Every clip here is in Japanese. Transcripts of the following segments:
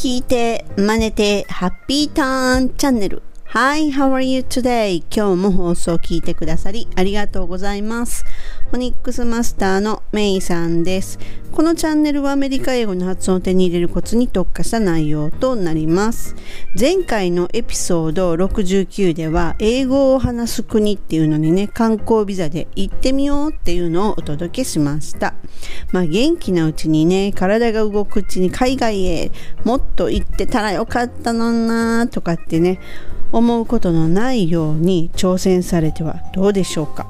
聞いて、真似て、ハッピーターンチャンネル。Hi, how are you today? 今日も放送を聞いてくださりありがとうございます。フォニックスマスターのメイさんです。このチャンネルはアメリカ英語の発音を手に入れるコツに特化した内容となります。前回のエピソード69では英語を話す国っていうのにね、観光ビザで行ってみようっていうのをお届けしました。まあ元気なうちにね、体が動くうちに海外へもっと行ってたらよかったのなとかってね、思うことのないように挑戦されてはどうでしょうか？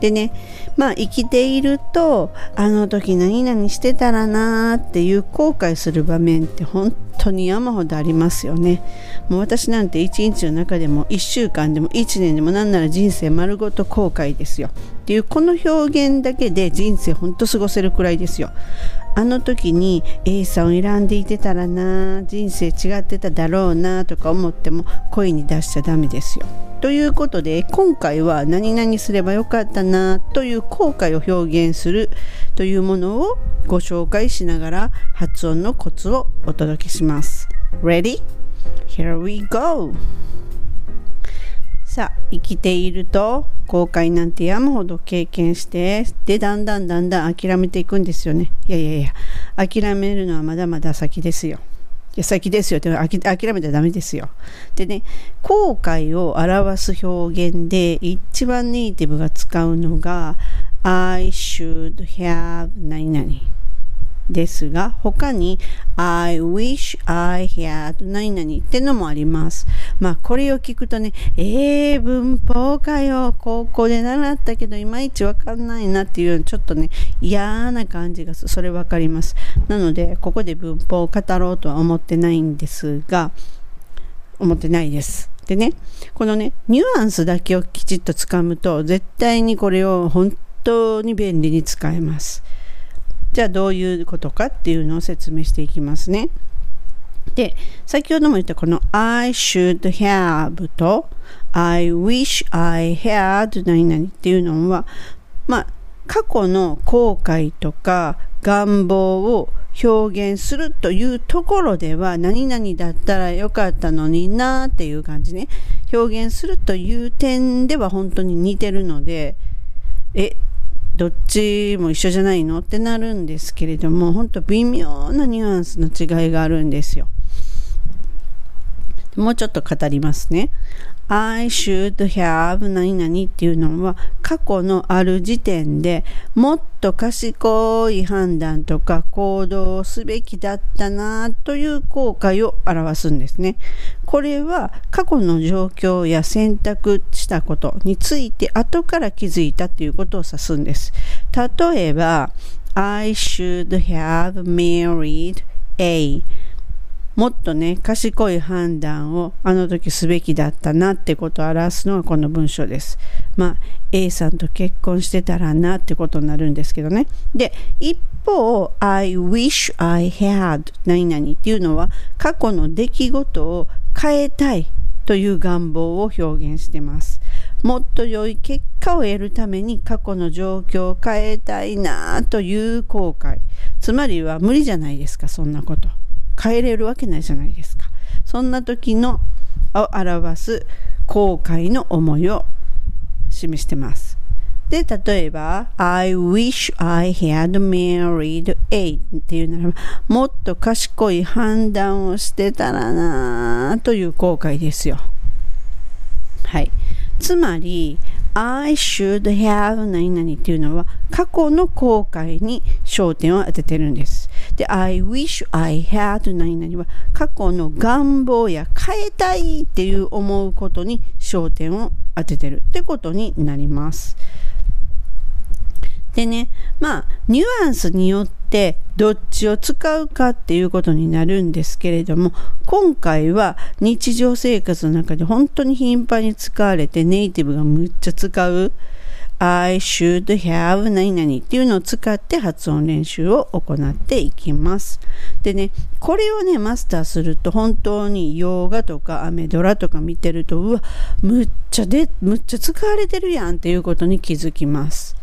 でねまあ生きているとあの時何々してたらなーっていう後悔する場面って本当に山ほどありますよね。もう私なんて一日の中でも1週間でも1年でもなんなら人生丸ごと後悔ですよ。っていうこの表現だけで人生ほんと過ごせるくらいですよ。あの時に A さんを選んでいてたらな人生違ってただろうなとか思っても声に出しちゃダメですよ。ということで今回は何々すればよかったなという後悔を表現するというものをご紹介しながら発音のコツをお届けします。Ready? Here we go! さあ生きていると後悔なんて山ほど経験してでだんだんだんだん諦めていくんですよね。いやいやいや諦めるのはまだまだ先ですよ。いや先ですよって諦めたらダメですよ。でね後悔を表す表現で一番ネイティブが使うのが I should have 何々。ですが、他に I wish I had 何々ってのもあります。まあ、これを聞くとね、えー、文法かよ、高校で習ったけど、いまいちわかんないなっていう、ちょっとね、嫌な感じがする。それわかります。なので、ここで文法を語ろうとは思ってないんですが、思ってないです。でね、このね、ニュアンスだけをきちっとつかむと、絶対にこれを本当に便利に使えます。じゃあどういうことかっていうのを説明していきますね。で、先ほども言ったこの I should have と I wish I had 何々っていうのは、まあ、過去の後悔とか願望を表現するというところでは何々だったらよかったのになっていう感じね表現するという点では本当に似てるのでえどっちも一緒じゃないの？ってなるんですけれども本当微妙なニュアンスの違いがあるんですよ。もうちょっと語りますね。I should have 何々っていうのは過去のある時点でもっと賢い判断とか行動をすべきだったなという後悔を表すんですね。これは過去の状況や選択したことについて後から気づいたということを指すんです。例えば I should have married A もっとね、賢い判断をあの時すべきだったなってことを表すのがこの文章です。まあ、A さんと結婚してたらなってことになるんですけどね。で、一方、I wish I had 何々っていうのは過去の出来事を変えたいという願望を表現してます。もっと良い結果を得るために過去の状況を変えたいなという後悔。つまりは無理じゃないですか、そんなこと。変えれるわけないじゃないですか。そんな時のを表す後悔の思いを示してます。で、例えば、I wish I had married A っていうならば、もっと賢い判断をしてたらなという後悔ですよ。はい。つまり、I should have 何々っていうのは過去の後悔に焦点を当ててるんです。で、I wish I had 何々は過去の願望や変えたいっていう思うことに焦点を当ててるってことになります。でね、まあ、ニュアンスによってどっちを使うかっていうことになるんですけれども、今回は日常生活の中で本当に頻繁に使われてネイティブがむっちゃ使う I should have 何々っていうのを使って発音練習を行っていきます。でね、これをね、マスターすると本当に洋画とかアメドラとか見てると、うわ、むっちゃで、むっちゃ使われてるやんっていうことに気づきます。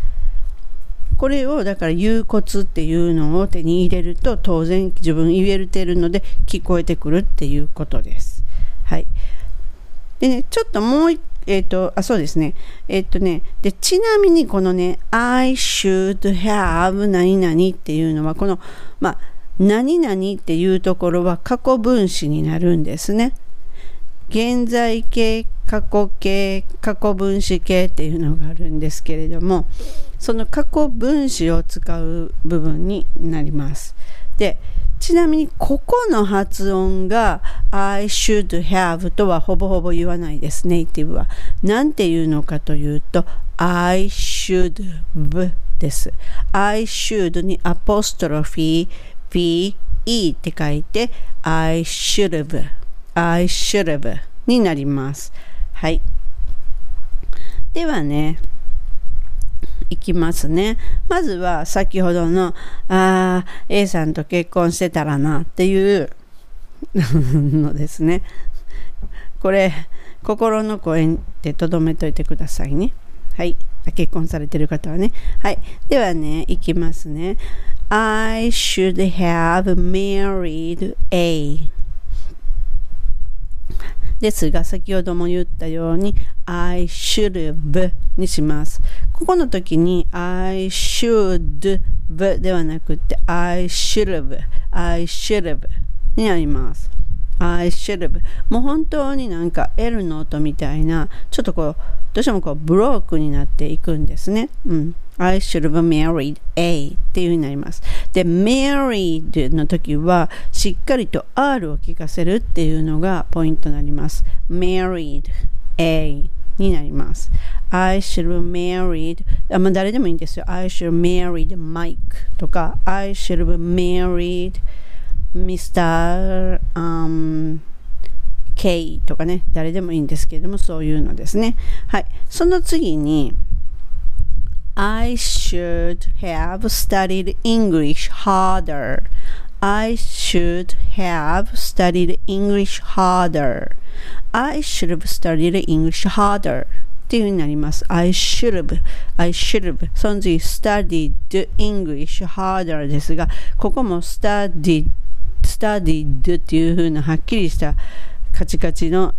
これをだから言うコツっていうのを手に入れると当然自分言えるてるので聞こえてくるっていうことです。はい。でね、ちょっともう一えっ、ー、と、あ、そうですね。えっ、ー、とね、で、ちなみにこのね、I should have 何々っていうのは、この、まあ、何々っていうところは過去分詞になるんですね。現在形、過去形、過去分詞形っていうのがあるんですけれども、その過去分詞を使う部分になります。で、ちなみにここの発音が I should have とはほぼほぼ言わないです、ネイティブは。なんて言うのかというと I should have です。I should にアポストロフィー、V、E って書いて I should have I should have になります。はい。ではね、いきますね。まずは先ほどの、ああ、A さんと結婚してたらなっていう のですね。これ、心の声でとどめといてくださいね。はい。結婚されてる方はね。はい。ではね、いきますね。I should have married A ですが、先ほども言ったように I should have にします。ここの時に I should ではなくて I should have I should have になります。I should have もう本当になんか L の音みたいなちょっとこうどうしてもこうブロークになっていくんですね。うん。I should have married A っていう風になります。で、married の時はしっかりと R を聞かせるっていうのがポイントになります。married A になります。I should be married あ、まあ、誰でもいいんですよ。I should have married Mike とか I should have married Mr. Um, K とかね、誰でもいいんですけれども、そういうのですね。はい。その次に、I should have studied English harder. I should have studied English harder. I should have studied English harder. っていう風になります。I should have, I should have. その次、studied English harder ですが、ここも studied, studied っていう風なはっきりしたカチカチの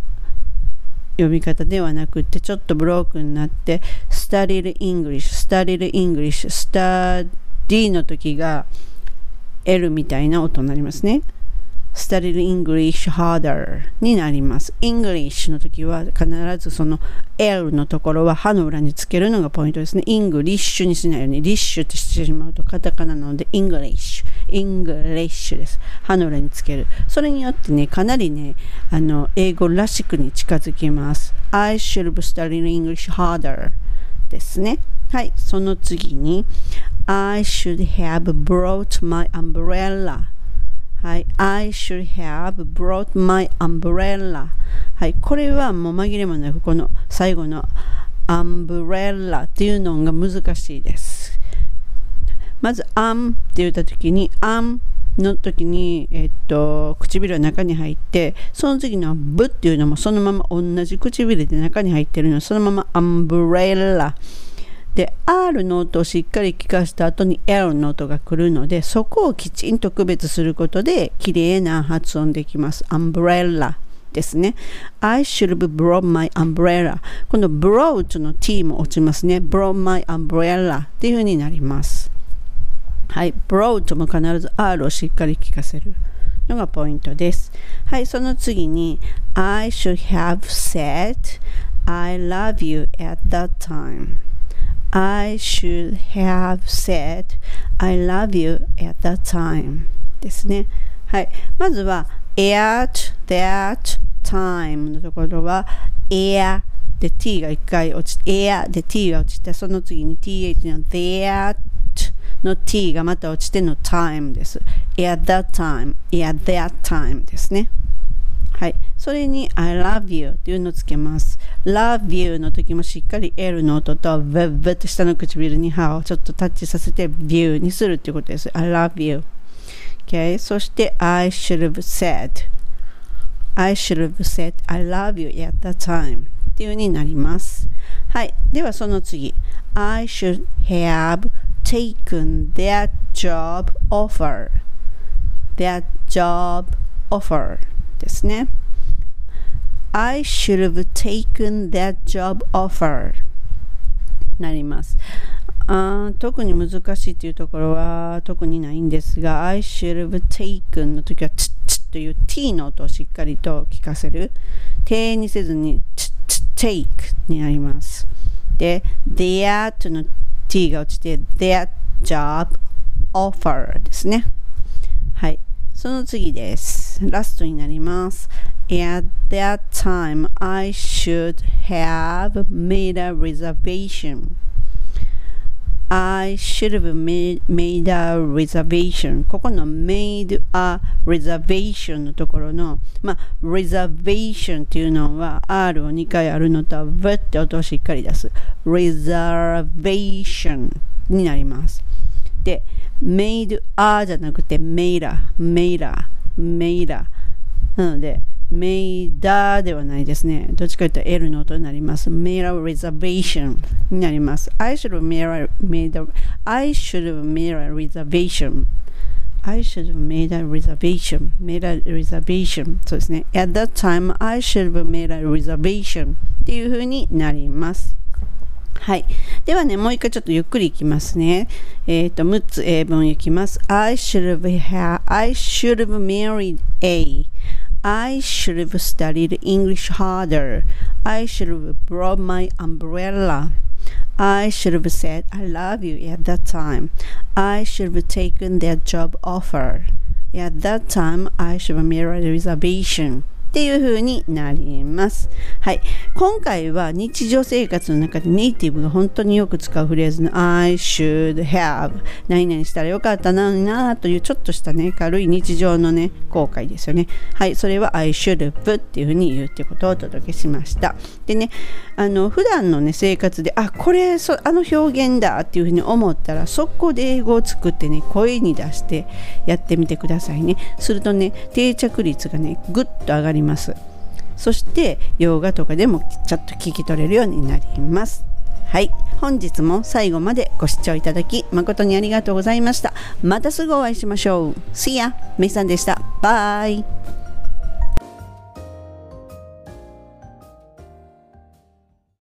読み方ではなくてちょっとブロークになって studied English studied English study の時が L みたいな音になりますね studied English harder になります English の時は必ずその L のところは歯の裏につけるのがポイントですね English にしないようにリッシュってしてしまうとカタカナなので English English です。歯の裏につける。それによってね、かなりね、あの、英語らしくに近づきます。I should be studying English harder ですね。はい、その次に I should have brought my umbrella. はい、I should have brought my umbrella. はい、これはもう紛れもなくこの最後のアンブレラっていうのが難しいです。まず、あんって言った時に、あんの時に、えっと、唇は中に入って、その次のブっていうのもそのまま同じ唇で中に入ってるのそのままアンブレラ。で、R の音をしっかり聞かせた後に L の音が来るので、そこをきちんと区別することで、綺麗な発音できます。アンブレラ。ですね。I should have brought my umbrella. この brought の t も落ちますね。brought my umbrella っていう風になります。はい、brought も必ず R をしっかり聞かせるのがポイントです。はい、その次に I should have said I love you at that time. I should have said I love you at that time ですね。はい。まずは at that time のところは air で t が一回落ち air で t が落ちてその次に th の that の t がまた落ちての time です。at that time, at that time ですね。はい。それに I love you っていうのをつけます。love you の時もしっかり L の音と v ブって下の唇に歯をちょっとタッチさせて view にするっていうことです。I love you. Okay. そして I should have said I should have said I love you at that time っていう風になります。はい。ではその次 I should have taken that job offer that job offer ですね。I should have taken that job offer なります。あ特に難しいというところは特にないんですが I should have taken の時はチッチッという t の音をしっかりと聞かせる。低にせずにチッチッ take になります。で that の t が落ちて that job offer ですね。はい。その次です。ラストになります At that time I should have made a reservation I should have made, made a reservation ここの made a reservation のところのまあ reservation っていうのは R を2回あるのと V って音をしっかり出す reservation になりますで made a じゃなくて made a made a made a なので made ではないですね。どっちかというと L の音になります。made a reservation になります。I should have made a, made a, I should have made a reservation. I should have made a reservation. made a reservation. そうですね。At that time, I should have made a reservation. っていう風になります。はい。ではね、もう一回ちょっとゆっくりいきますね。えっ、ー、と、6つ英文いきます。I should have, ha I should have married A. I should have studied English harder. I should have brought my umbrella. I should have said I love you at that time. I should have taken that job offer. At that time, I should have made a reservation. っていう風になります。はい。今回は日常生活の中でネイティブが本当によく使うフレーズの I should have 何々したらよかったなになというちょっとしたね、軽い日常のね、後悔ですよね。はい。それは I should have っていう風に言うってことをお届けしました。でね、あの、普段のね、生活で、あ、これ、そあの表現だっていう風に思ったら、速攻で英語を作ってね、声に出してやってみてくださいね。するとね、定着率がね、ぐっと上がります。そして洋画とかでもちょっと聞き取れるようになりますはい本日も最後までご視聴いただき誠にありがとうございましたまたすぐお会いしましょう See ya! めいさんでしたバイ